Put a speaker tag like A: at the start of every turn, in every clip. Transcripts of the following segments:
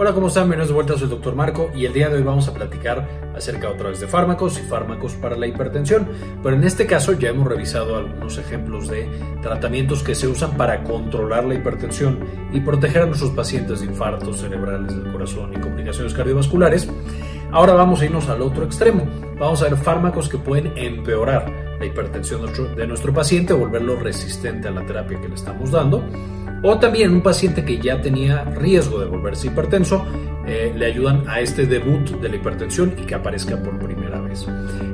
A: Hola, ¿cómo están? Bienvenidos de vuelta, soy el Dr. Marco y el día de hoy vamos a platicar acerca otra vez de fármacos y fármacos para la hipertensión. Pero en este caso ya hemos revisado algunos ejemplos de tratamientos que se usan para controlar la hipertensión y proteger a nuestros pacientes de infartos cerebrales del corazón y complicaciones cardiovasculares. Ahora vamos a irnos al otro extremo. Vamos a ver fármacos que pueden empeorar la hipertensión de nuestro paciente o volverlo resistente a la terapia que le estamos dando o también un paciente que ya tenía riesgo de volverse hipertenso, eh, le ayudan a este debut de la hipertensión y que aparezca por primera vez.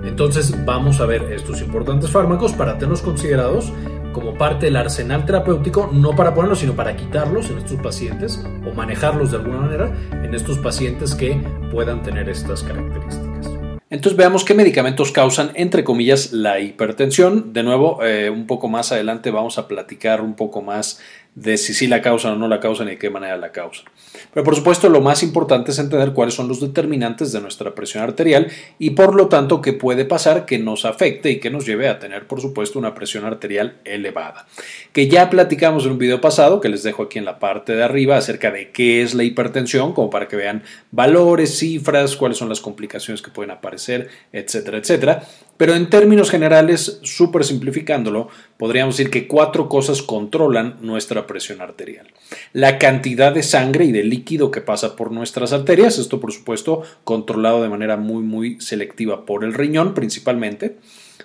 A: Entonces vamos a ver estos importantes fármacos para tenerlos considerados como parte del arsenal terapéutico, no para ponerlos, sino para quitarlos en estos pacientes o manejarlos de alguna manera en estos pacientes que puedan tener estas características. Entonces veamos qué medicamentos causan, entre comillas, la hipertensión. De nuevo, eh, un poco más adelante vamos a platicar un poco más de si sí la causan o no la causan y de qué manera la causan. Pero por supuesto lo más importante es entender cuáles son los determinantes de nuestra presión arterial y por lo tanto qué puede pasar que nos afecte y que nos lleve a tener por supuesto una presión arterial elevada. Que ya platicamos en un video pasado que les dejo aquí en la parte de arriba acerca de qué es la hipertensión, como para que vean valores, cifras, cuáles son las complicaciones que pueden aparecer, etcétera, etcétera. Pero en términos generales, súper simplificándolo, podríamos decir que cuatro cosas controlan nuestra presión arterial. La cantidad de sangre y de líquido que pasa por nuestras arterias, esto por supuesto controlado de manera muy muy selectiva por el riñón principalmente.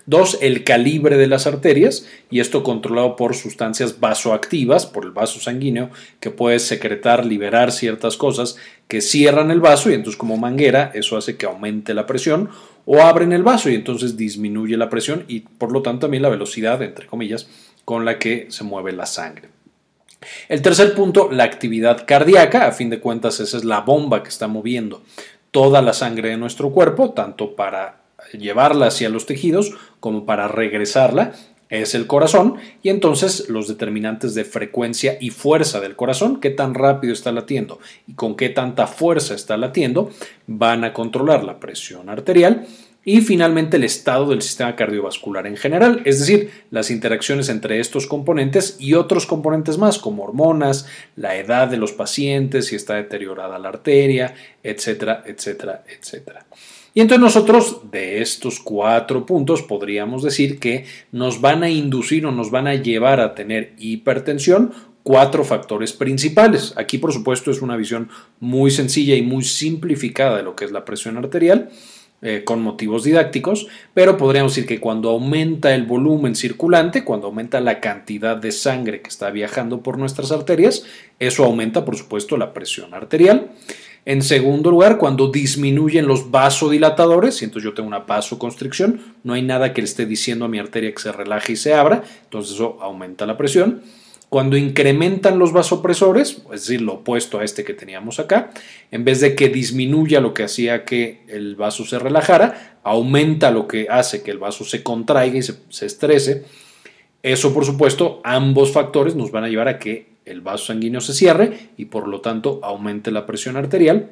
A: Dos, el calibre de las arterias, y esto controlado por sustancias vasoactivas, por el vaso sanguíneo, que puede secretar, liberar ciertas cosas que cierran el vaso y entonces como manguera eso hace que aumente la presión o abren el vaso y entonces disminuye la presión y por lo tanto también la velocidad, entre comillas, con la que se mueve la sangre. El tercer punto, la actividad cardíaca, a fin de cuentas esa es la bomba que está moviendo toda la sangre de nuestro cuerpo, tanto para llevarla hacia los tejidos como para regresarla es el corazón y entonces los determinantes de frecuencia y fuerza del corazón, qué tan rápido está latiendo y con qué tanta fuerza está latiendo, van a controlar la presión arterial y finalmente el estado del sistema cardiovascular en general, es decir, las interacciones entre estos componentes y otros componentes más como hormonas, la edad de los pacientes, si está deteriorada la arteria, etcétera, etcétera, etcétera. Y entonces nosotros de estos cuatro puntos podríamos decir que nos van a inducir o nos van a llevar a tener hipertensión cuatro factores principales. Aquí por supuesto es una visión muy sencilla y muy simplificada de lo que es la presión arterial. Eh, con motivos didácticos, pero podríamos decir que cuando aumenta el volumen circulante, cuando aumenta la cantidad de sangre que está viajando por nuestras arterias, eso aumenta, por supuesto, la presión arterial. En segundo lugar, cuando disminuyen los vasodilatadores, y entonces yo tengo una vasoconstricción, no hay nada que le esté diciendo a mi arteria que se relaje y se abra, entonces eso aumenta la presión. Cuando incrementan los vasopresores, es decir, lo opuesto a este que teníamos acá, en vez de que disminuya lo que hacía que el vaso se relajara, aumenta lo que hace que el vaso se contraiga y se, se estrese. Eso, por supuesto, ambos factores nos van a llevar a que el vaso sanguíneo se cierre y por lo tanto aumente la presión arterial.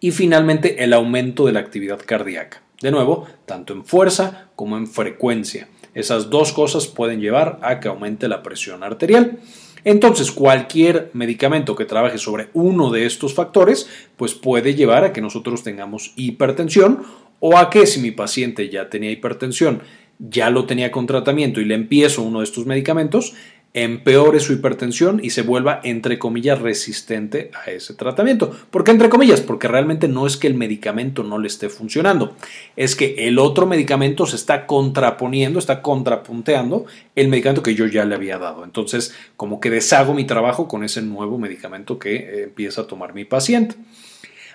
A: Y finalmente el aumento de la actividad cardíaca. De nuevo, tanto en fuerza como en frecuencia. Esas dos cosas pueden llevar a que aumente la presión arterial. Entonces, cualquier medicamento que trabaje sobre uno de estos factores, pues puede llevar a que nosotros tengamos hipertensión o a que si mi paciente ya tenía hipertensión, ya lo tenía con tratamiento y le empiezo uno de estos medicamentos, empeore su hipertensión y se vuelva, entre comillas, resistente a ese tratamiento. ¿Por qué entre comillas? Porque realmente no es que el medicamento no le esté funcionando, es que el otro medicamento se está contraponiendo, está contrapunteando el medicamento que yo ya le había dado. Entonces, como que deshago mi trabajo con ese nuevo medicamento que eh, empieza a tomar mi paciente.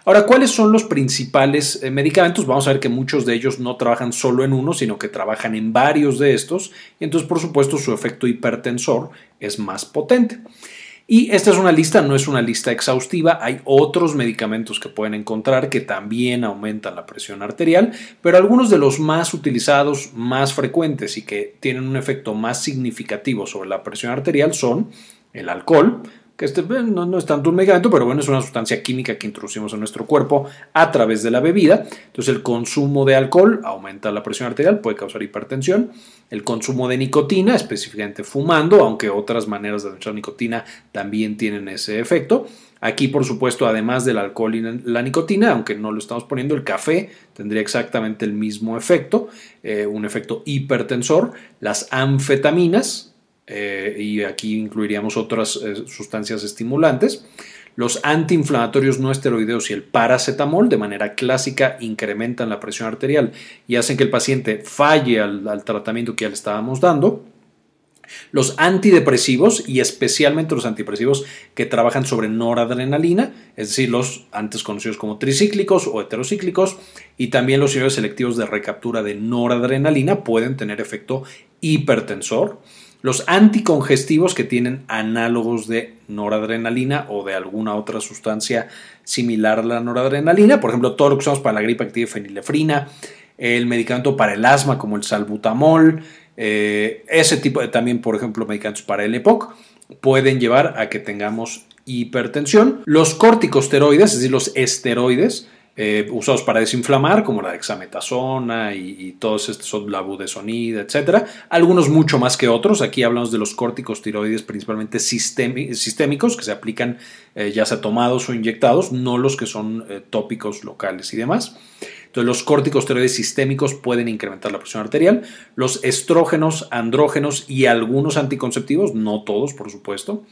A: Ahora, ¿cuáles son los principales eh, medicamentos? Vamos a ver que muchos de ellos no trabajan solo en uno, sino que trabajan en varios de estos, y entonces, por supuesto, su efecto hipertensor es más potente. Y esta es una lista, no es una lista exhaustiva, hay otros medicamentos que pueden encontrar que también aumentan la presión arterial, pero algunos de los más utilizados, más frecuentes y que tienen un efecto más significativo sobre la presión arterial son el alcohol, que este no, no, es tanto un medicamento, pero bueno, es una sustancia química que introducimos en nuestro cuerpo a través de la bebida. Entonces el consumo de alcohol aumenta la presión arterial, puede causar hipertensión. El consumo de nicotina, específicamente fumando, aunque otras maneras de administrar nicotina también tienen ese efecto. Aquí, por supuesto, además del alcohol y la nicotina, aunque no lo estamos poniendo, el café tendría exactamente el mismo efecto, eh, un efecto hipertensor. Las anfetaminas, eh, y aquí incluiríamos otras eh, sustancias estimulantes. Los antiinflamatorios no esteroideos y el paracetamol de manera clásica incrementan la presión arterial y hacen que el paciente falle al tratamiento que ya le estábamos dando. Los antidepresivos y especialmente los antidepresivos que trabajan sobre noradrenalina, es decir, los antes conocidos como tricíclicos o heterocíclicos, y también los inhibidores selectivos de recaptura de noradrenalina pueden tener efecto hipertensor. Los anticongestivos que tienen análogos de noradrenalina o de alguna otra sustancia similar a la noradrenalina, por ejemplo, todo lo que usamos para la gripe activa fenilefrina, el medicamento para el asma como el salbutamol, eh, ese tipo de también, por ejemplo, medicamentos para el EPOC pueden llevar a que tengamos hipertensión. Los corticosteroides, es decir, los esteroides, eh, usados para desinflamar, como la dexametasona y, todos estos la budesonida, etc. Algunos mucho más que otros. Aquí hablamos de los corticosteroides principalmente sistémicos que se aplican eh, ya sea tomados o inyectados, no los que son tópicos locales y demás. Entonces, los corticosteroides sistémicos pueden incrementar la presión arterial. Los estrógenos, andrógenos y algunos anticonceptivos, no todos, por supuesto.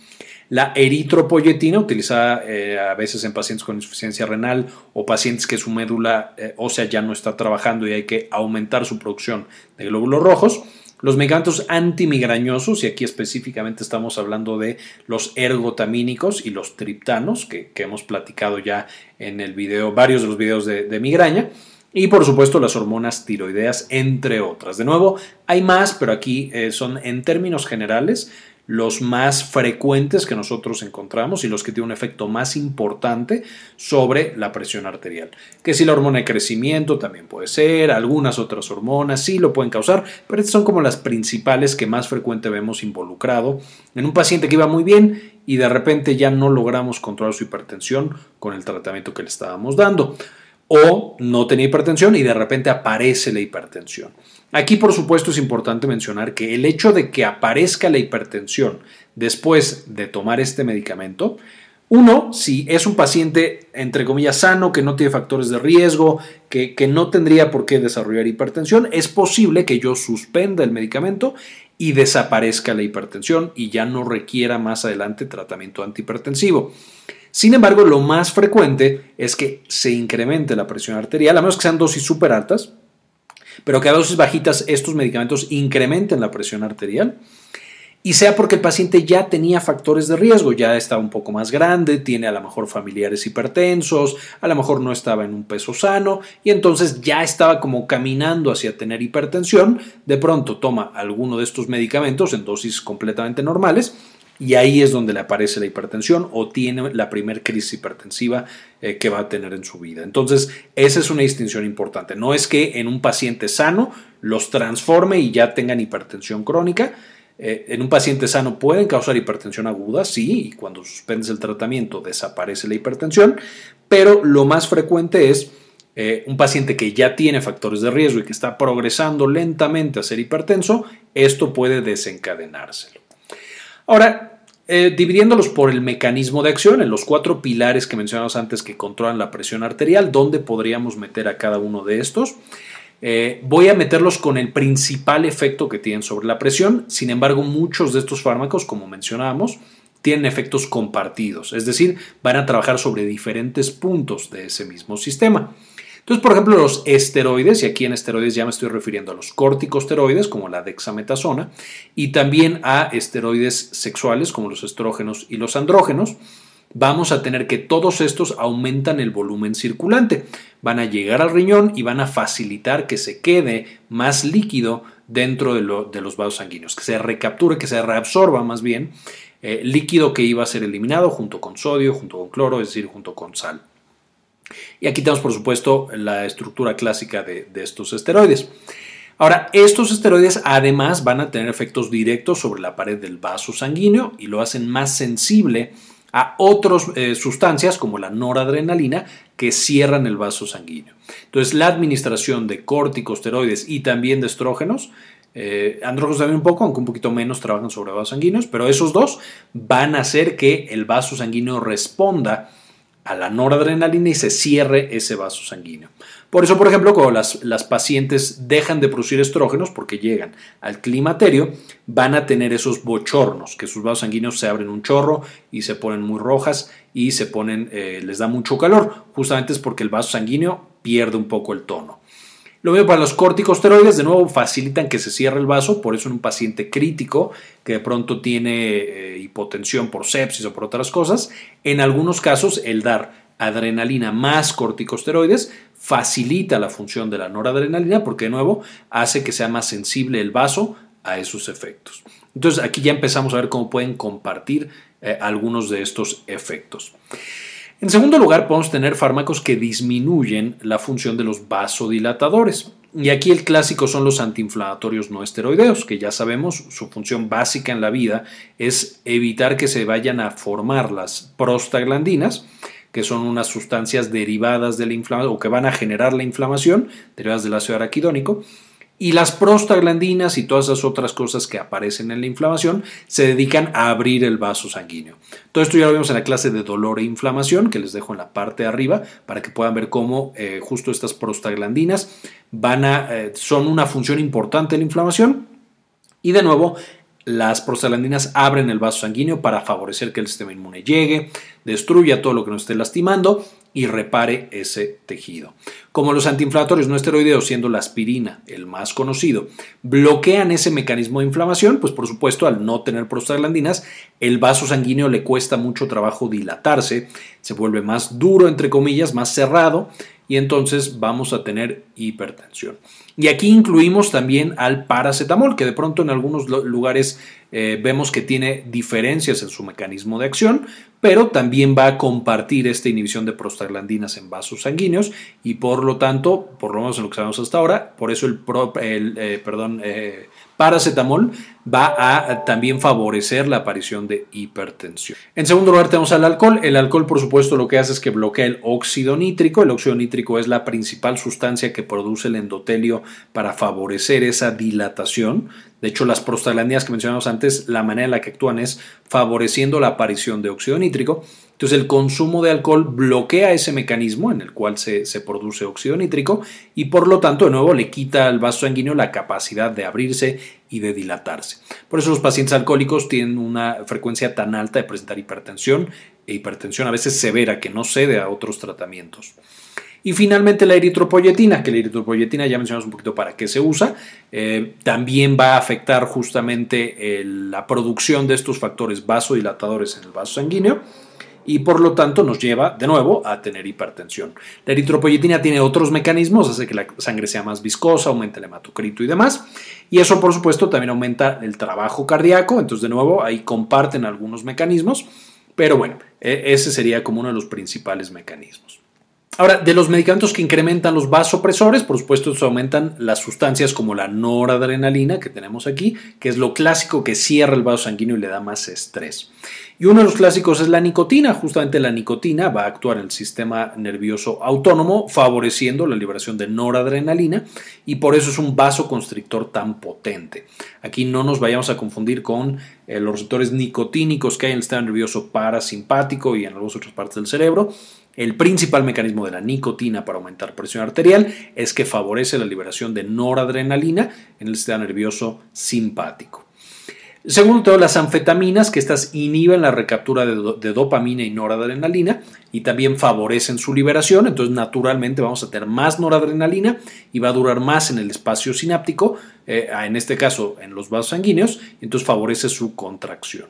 A: La eritropoyetina, utilizada eh, a veces en pacientes con insuficiencia renal o pacientes que su médula eh, ósea ya no está trabajando y hay que aumentar su producción de glóbulos rojos. Los medicamentos antimigrañosos, y aquí específicamente estamos hablando de los ergotamínicos y los triptanos, que, hemos platicado ya en el video, varios de los videos de migraña. Y por supuesto las hormonas tiroideas, entre otras. De nuevo, hay más, pero aquí eh, son en términos generales los más frecuentes que nosotros encontramos y los que tienen un efecto más importante sobre la presión arterial. Que si la hormona de crecimiento también puede ser, algunas otras hormonas sí lo pueden causar, pero estas son como las principales que más frecuente vemos involucrado en un paciente que iba muy bien y de repente ya no logramos controlar su hipertensión con el tratamiento que le estábamos dando o no tenía hipertensión y de repente aparece la hipertensión. Aquí, por supuesto, es importante mencionar que el hecho de que aparezca la hipertensión después de tomar este medicamento, uno, si es un paciente, entre comillas, sano, que no tiene factores de riesgo, que, que, no tendría por qué desarrollar hipertensión, es posible que yo suspenda el medicamento y desaparezca la hipertensión y ya no requiera más adelante tratamiento antihipertensivo. Sin embargo, lo más frecuente es que se incremente la presión arterial, a menos que sean dosis súper altas, pero que a dosis bajitas estos medicamentos incrementen la presión arterial. Y sea porque el paciente ya tenía factores de riesgo, ya estaba un poco más grande, tiene a lo mejor familiares hipertensos, a lo mejor no estaba en un peso sano y entonces ya estaba como caminando hacia tener hipertensión, de pronto toma alguno de estos medicamentos en dosis completamente normales y ahí es donde le aparece la hipertensión o tiene la primer crisis hipertensiva eh, que va a tener en su vida. Entonces, esa es una distinción importante. No es que en un paciente sano los transforme y ya tengan hipertensión crónica. Eh, en un paciente sano pueden causar hipertensión aguda, sí, y cuando suspendes el tratamiento desaparece la hipertensión, pero lo más frecuente es eh, un paciente que ya tiene factores de riesgo y que está progresando lentamente a ser hipertenso, esto puede desencadenárselo. Ahora, eh, dividiéndolos por el mecanismo de acción, en los cuatro pilares que mencionamos antes que controlan la presión arterial, ¿dónde podríamos meter a cada uno de estos? Eh, voy a meterlos con el principal efecto que tienen sobre la presión. Sin embargo, muchos de estos fármacos, como mencionábamos, tienen efectos compartidos, es decir, van a trabajar sobre diferentes puntos de ese mismo sistema. Entonces, por ejemplo, los esteroides, y aquí en esteroides ya me estoy refiriendo a los corticosteroides, como la dexametasona, y también a esteroides sexuales, como los estrógenos y los andrógenos, vamos a tener que todos estos aumentan el volumen circulante. Van a llegar al riñón y van a facilitar que se quede más líquido dentro de, los vasos sanguíneos, que se recapture, que se reabsorba más bien eh, líquido que iba a ser eliminado junto con sodio, junto con cloro, es decir, junto con sal. Y aquí tenemos, por supuesto, la estructura clásica de, estos esteroides. Ahora, estos esteroides además van a tener efectos directos sobre la pared del vaso sanguíneo y lo hacen más sensible a otras eh, sustancias como la noradrenalina que cierran el vaso sanguíneo. Entonces, la administración de corticosteroides y también de estrógenos, eh, andrógenos también un poco, aunque un poquito menos trabajan sobre vasos sanguíneos, pero esos dos van a hacer que el vaso sanguíneo responda a la noradrenalina y se cierre ese vaso sanguíneo. Por eso, por ejemplo, cuando las, las, pacientes dejan de producir estrógenos porque llegan al climaterio, van a tener esos bochornos, que sus vasos sanguíneos se abren un chorro y se ponen muy rojas y se ponen, eh, les da mucho calor. Justamente es porque el vaso sanguíneo pierde un poco el tono. Lo mismo para los corticosteroides, de nuevo facilitan que se cierre el vaso, por eso en un paciente crítico que de pronto tiene eh, hipotensión por sepsis o por otras cosas, en algunos casos el dar adrenalina más corticosteroides facilita la función de la noradrenalina porque de nuevo hace que sea más sensible el vaso a esos efectos. Entonces aquí ya empezamos a ver cómo pueden compartir eh, algunos de estos efectos. En segundo lugar, podemos tener fármacos que disminuyen la función de los vasodilatadores. Y aquí el clásico son los antiinflamatorios no esteroideos, que ya sabemos su función básica en la vida es evitar que se vayan a formar las prostaglandinas, que son unas sustancias derivadas de la inflamación o que van a generar la inflamación, derivadas del ácido araquidónico, y las prostaglandinas y todas esas otras cosas que aparecen en la inflamación se dedican a abrir el vaso sanguíneo. Todo esto ya lo vimos en la clase de dolor e inflamación, que les dejo en la parte de arriba, para que puedan ver cómo eh, justo estas prostaglandinas van a, eh, son una función importante en la inflamación. Y de nuevo, las prostaglandinas abren el vaso sanguíneo para favorecer que el sistema inmune llegue, destruya todo lo que nos esté lastimando y repare ese tejido. Como los antiinflamatorios no esteroideos, siendo la aspirina el más conocido, bloquean ese mecanismo de inflamación, pues por supuesto al no tener prostaglandinas, el vaso sanguíneo le cuesta mucho trabajo dilatarse, se vuelve más duro, entre comillas, más cerrado, y entonces vamos a tener hipertensión. Y aquí incluimos también al paracetamol, que de pronto en algunos lugares eh, vemos que tiene diferencias en su mecanismo de acción, pero también va a compartir esta inhibición de prostaglandinas en vasos sanguíneos y por lo tanto, por lo menos en lo que sabemos hasta ahora, por eso el, el eh, perdón, eh, paracetamol va a también favorecer la aparición de hipertensión. En segundo lugar tenemos al alcohol. El alcohol por supuesto lo que hace es que bloquea el óxido nítrico. El óxido nítrico es la principal sustancia que produce el endotelio para favorecer esa dilatación. De hecho, las prostaglandinas que mencionamos antes, la manera en la que actúan es favoreciendo la aparición de óxido nítrico. Entonces el consumo de alcohol bloquea ese mecanismo en el cual se, produce óxido nítrico y por lo tanto de nuevo le quita al vaso sanguíneo la capacidad de abrirse y de dilatarse. Por eso los pacientes alcohólicos tienen una frecuencia tan alta de presentar hipertensión e hipertensión a veces severa que no cede a otros tratamientos. Y finalmente la eritropoyetina, que la eritropoyetina ya mencionamos un poquito para qué se usa, eh, también va a afectar justamente la producción de estos factores vasodilatadores en el vaso sanguíneo y por lo tanto nos lleva de nuevo a tener hipertensión. La eritropoyetina tiene otros mecanismos, hace que la sangre sea más viscosa, aumenta el hematocrito y demás, y eso por supuesto también aumenta el trabajo cardíaco, entonces de nuevo ahí comparten algunos mecanismos, pero bueno, e, ese sería como uno de los principales mecanismos. Ahora, de los medicamentos que incrementan los vasopresores, por supuesto, aumentan las sustancias como la noradrenalina que tenemos aquí, que es lo clásico que cierra el vaso sanguíneo y le da más estrés. Y uno de los clásicos es la nicotina. Justamente la nicotina va a actuar en el sistema nervioso autónomo, favoreciendo la liberación de noradrenalina y por eso es un vasoconstrictor tan potente. Aquí no nos vayamos a confundir con eh, los receptores nicotínicos que hay en el sistema nervioso parasimpático y en algunas otras partes del cerebro. El principal mecanismo de la nicotina para aumentar presión arterial es que favorece la liberación de noradrenalina en el sistema nervioso simpático. Segundo todo, las anfetaminas, que estas inhiben la recaptura de, dopamina y noradrenalina y también favorecen su liberación, entonces naturalmente vamos a tener más noradrenalina y va a durar más en el espacio sináptico, eh, en este caso en los vasos sanguíneos, entonces favorece su contracción.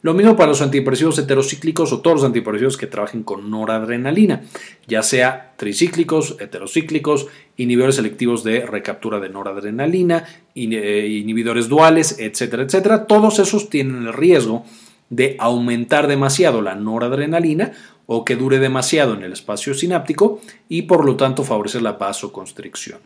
A: Lo mismo para los antidepresivos heterocíclicos o todos los antidepresivos que trabajen con noradrenalina, ya sea tricíclicos, heterocíclicos, inhibidores selectivos de recaptura de noradrenalina, eh, inhibidores duales, etcétera, etcétera. Todos esos tienen el riesgo de aumentar demasiado la noradrenalina o que dure demasiado en el espacio sináptico y por lo tanto favorecer la vasoconstricción.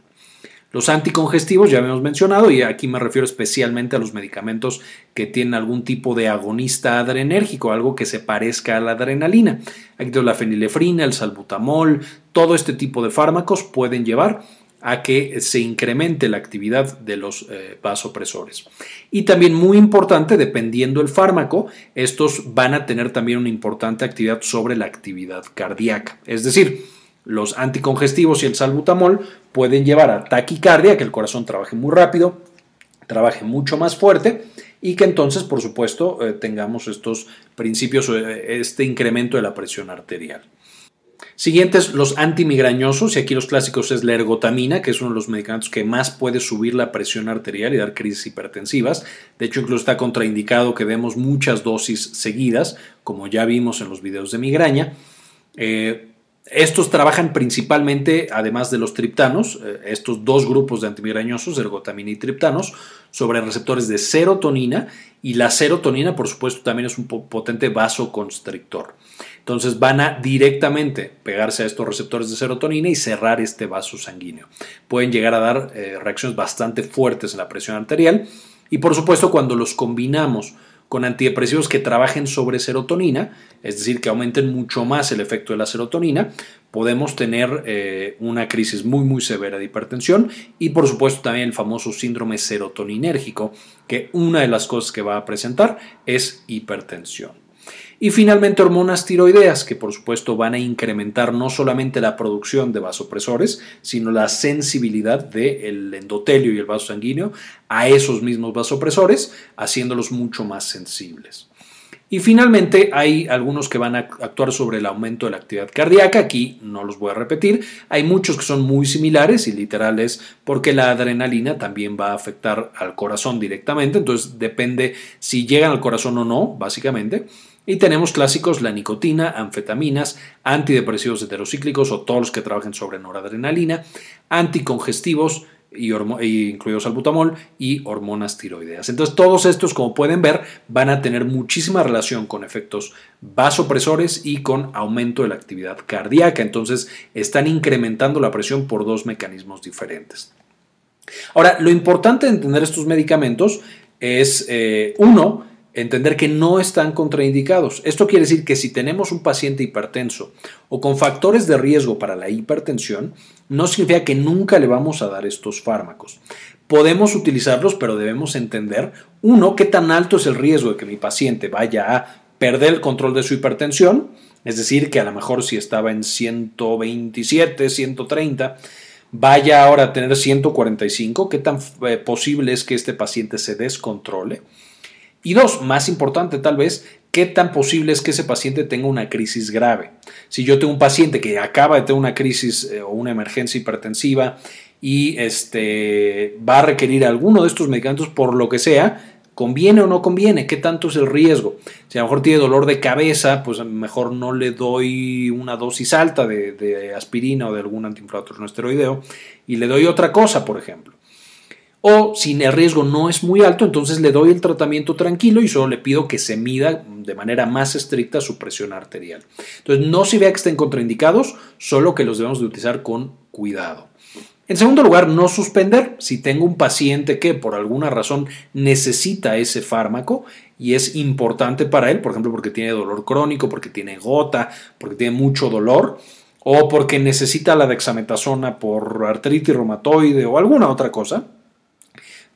A: Los anticongestivos ya habíamos mencionado y aquí me refiero especialmente a los medicamentos que tienen algún tipo de agonista adrenérgico, algo que se parezca a la adrenalina. Aquí tengo la fenilefrina, el salbutamol, todo este tipo de fármacos pueden llevar a que se incremente la actividad de los eh, vasopresores. Y también muy importante, dependiendo del fármaco, estos van a tener también una importante actividad sobre la actividad cardíaca. Es decir, los anticongestivos y el salbutamol pueden llevar a taquicardia, que el corazón trabaje muy rápido, trabaje mucho más fuerte y que entonces, por supuesto, eh, tengamos estos principios, eh, este incremento de la presión arterial. Siguientes, los antimigrañosos, y aquí los clásicos es la ergotamina, que es uno de los medicamentos que más puede subir la presión arterial y dar crisis hipertensivas. De hecho, incluso está contraindicado que demos muchas dosis seguidas, como ya vimos en los videos de migraña. Eh, estos trabajan principalmente, además de los triptanos, eh, estos dos grupos de antimigrañosos, ergotamina y triptanos, sobre receptores de serotonina y la serotonina, por supuesto, también es un potente vasoconstrictor. Entonces van a directamente pegarse a estos receptores de serotonina y cerrar este vaso sanguíneo. Pueden llegar a dar eh, reacciones bastante fuertes en la presión arterial y por supuesto cuando los combinamos con antidepresivos que trabajen sobre serotonina, es decir, que aumenten mucho más el efecto de la serotonina, podemos tener eh, una crisis muy muy severa de hipertensión y por supuesto también el famoso síndrome serotoninérgico, que una de las cosas que va a presentar es hipertensión. Y finalmente hormonas tiroideas, que por supuesto van a incrementar no solamente la producción de vasopresores, sino la sensibilidad del endotelio y el vaso sanguíneo a esos mismos vasopresores, haciéndolos mucho más sensibles. Y finalmente hay algunos que van a actuar sobre el aumento de la actividad cardíaca. Aquí no los voy a repetir. Hay muchos que son muy similares y literales porque la adrenalina también va a afectar al corazón directamente. Entonces depende si llegan al corazón o no, básicamente. Y tenemos clásicos la nicotina, anfetaminas, antidepresivos heterocíclicos o todos los que trabajen sobre noradrenalina, anticongestivos, y incluidos salbutamol y hormonas tiroideas. Entonces todos estos, como pueden ver, van a tener muchísima relación con efectos vasopresores y con aumento de la actividad cardíaca. Entonces están incrementando la presión por dos mecanismos diferentes. Ahora, lo importante de entender estos medicamentos es, eh, uno, entender que no están contraindicados. Esto quiere decir que si tenemos un paciente hipertenso o con factores de riesgo para la hipertensión, no significa que nunca le vamos a dar estos fármacos. Podemos utilizarlos, pero debemos entender, uno, qué tan alto es el riesgo de que mi paciente vaya a perder el control de su hipertensión, es decir, que a lo mejor si estaba en 127, 130, vaya ahora a tener 145, qué tan eh, posible es que este paciente se descontrole. Y dos, más importante tal vez, qué tan posible es que ese paciente tenga una crisis grave. Si yo tengo un paciente que acaba de tener una crisis eh, o una emergencia hipertensiva y este, va a requerir alguno de estos medicamentos por lo que sea, ¿Conviene o no conviene? ¿Qué tanto es el riesgo? Si a lo mejor tiene dolor de cabeza, pues mejor no le doy una dosis alta de, aspirina o de algún antiinflamatorio no esteroideo y le doy otra cosa, por ejemplo. O si el riesgo no es muy alto, entonces le doy el tratamiento tranquilo y solo le pido que se mida de manera más estricta su presión arterial. Entonces no se vea que estén contraindicados, solo que los debemos de utilizar con cuidado. En segundo lugar, no suspender si tengo un paciente que por alguna razón necesita ese fármaco y es importante para él, por ejemplo, porque tiene dolor crónico, porque tiene gota, porque tiene mucho dolor, o porque necesita la dexametasona por artritis reumatoide o alguna otra cosa,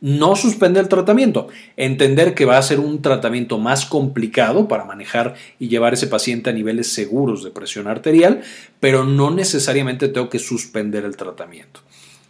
A: no suspender el tratamiento, entender que va a ser un tratamiento más complicado para manejar y llevar ese paciente a niveles seguros de presión arterial, pero no necesariamente tengo que suspender el tratamiento.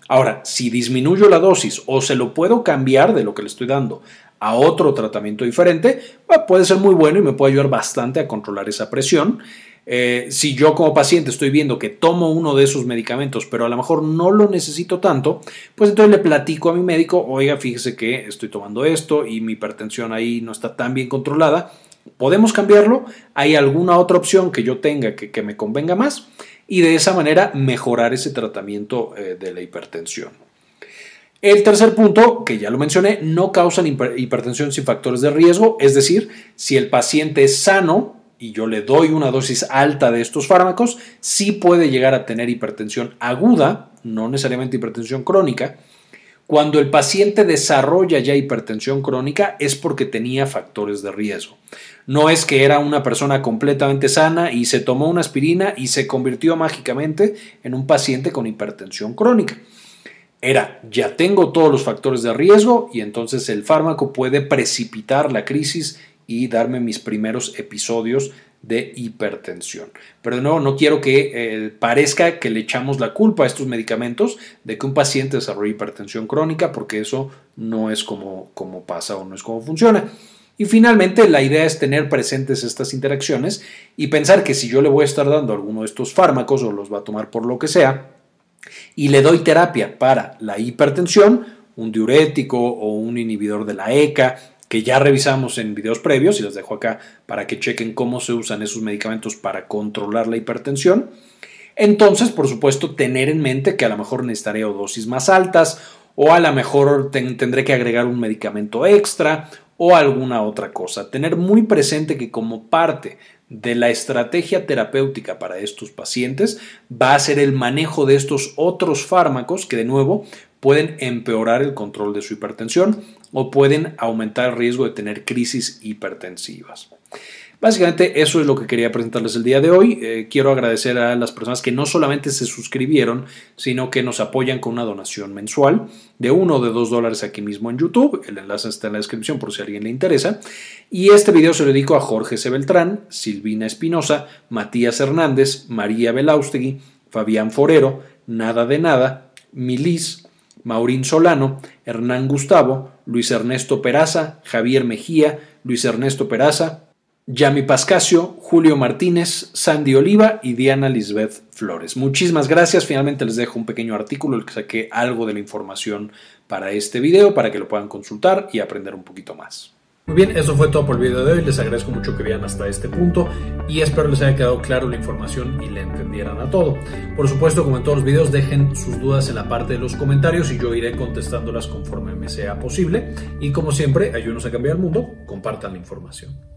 A: Ahora, si disminuyo la dosis o se lo puedo cambiar de lo que le estoy dando a otro tratamiento diferente, puede ser muy bueno y me puede ayudar bastante a controlar esa presión. Eh, si yo como paciente estoy viendo que tomo uno de esos medicamentos, pero a lo mejor no lo necesito tanto, pues entonces le platico a mi médico, oiga, fíjese que estoy tomando esto y mi hipertensión ahí no está tan bien controlada. ¿Podemos cambiarlo? ¿Hay alguna otra opción que yo tenga que, me convenga más? Y de esa manera mejorar ese tratamiento eh, de la hipertensión. El tercer punto, que ya lo mencioné, no causan hipertensión sin factores de riesgo, es decir, si el paciente es sano, y yo le doy una dosis alta de estos fármacos, sí puede llegar a tener hipertensión aguda, no necesariamente hipertensión crónica, Cuando el paciente desarrolla ya hipertensión crónica es porque tenía factores de riesgo. No es que era una persona completamente sana y se tomó una aspirina y se convirtió mágicamente en un paciente con hipertensión crónica. Era, ya tengo todos los factores de riesgo y entonces el fármaco puede precipitar la crisis y darme mis primeros episodios de hipertensión. Pero de nuevo, no quiero que eh, parezca que le echamos la culpa a estos medicamentos de que un paciente desarrolle hipertensión crónica, porque eso no es como, pasa o no es como funciona. Y finalmente, la idea es tener presentes estas interacciones y pensar que si yo le voy a estar dando alguno de estos fármacos o los va a tomar por lo que sea, y le doy terapia para la hipertensión, un diurético o un inhibidor de la ECA, que ya revisamos en videos previos y les dejo acá para que chequen cómo se usan esos medicamentos para controlar la hipertensión. Entonces, por supuesto, tener en mente que a lo mejor necesitaré dosis más altas o a lo mejor tendré que agregar un medicamento extra o alguna otra cosa. Tener muy presente que como parte de la estrategia terapéutica para estos pacientes va a ser el manejo de estos otros fármacos que de nuevo pueden empeorar el control de su hipertensión o pueden aumentar el riesgo de tener crisis hipertensivas. Básicamente eso es lo que quería presentarles el día de hoy. Eh, quiero agradecer a las personas que no solamente se suscribieron, sino que nos apoyan con una donación mensual de uno o de dos dólares aquí mismo en YouTube. El enlace está en la descripción por si a alguien le interesa. Y este video se lo dedico a Jorge C. Beltrán, Silvina Espinosa, Matías Hernández, María Belaustegui, Fabián Forero, Nada de Nada, Milis, Maurín Solano, Hernán Gustavo, Luis Ernesto Peraza, Javier Mejía, Luis Ernesto Peraza, Yami Pascasio, Julio Martínez, Sandy Oliva y Diana Lisbeth Flores. Muchísimas gracias. Finalmente les dejo un pequeño artículo en el que saqué algo de la información para este video para que lo puedan consultar y aprender un poquito más. Muy bien, eso fue todo por el video de hoy. Les agradezco mucho que vean hasta este punto y espero les haya quedado claro la información y le entendieran a todo. Por supuesto, como en todos los videos, dejen sus dudas en la parte de los comentarios y yo iré contestándolas conforme me sea posible. Y como siempre, ayúdenos a cambiar el mundo, compartan la información.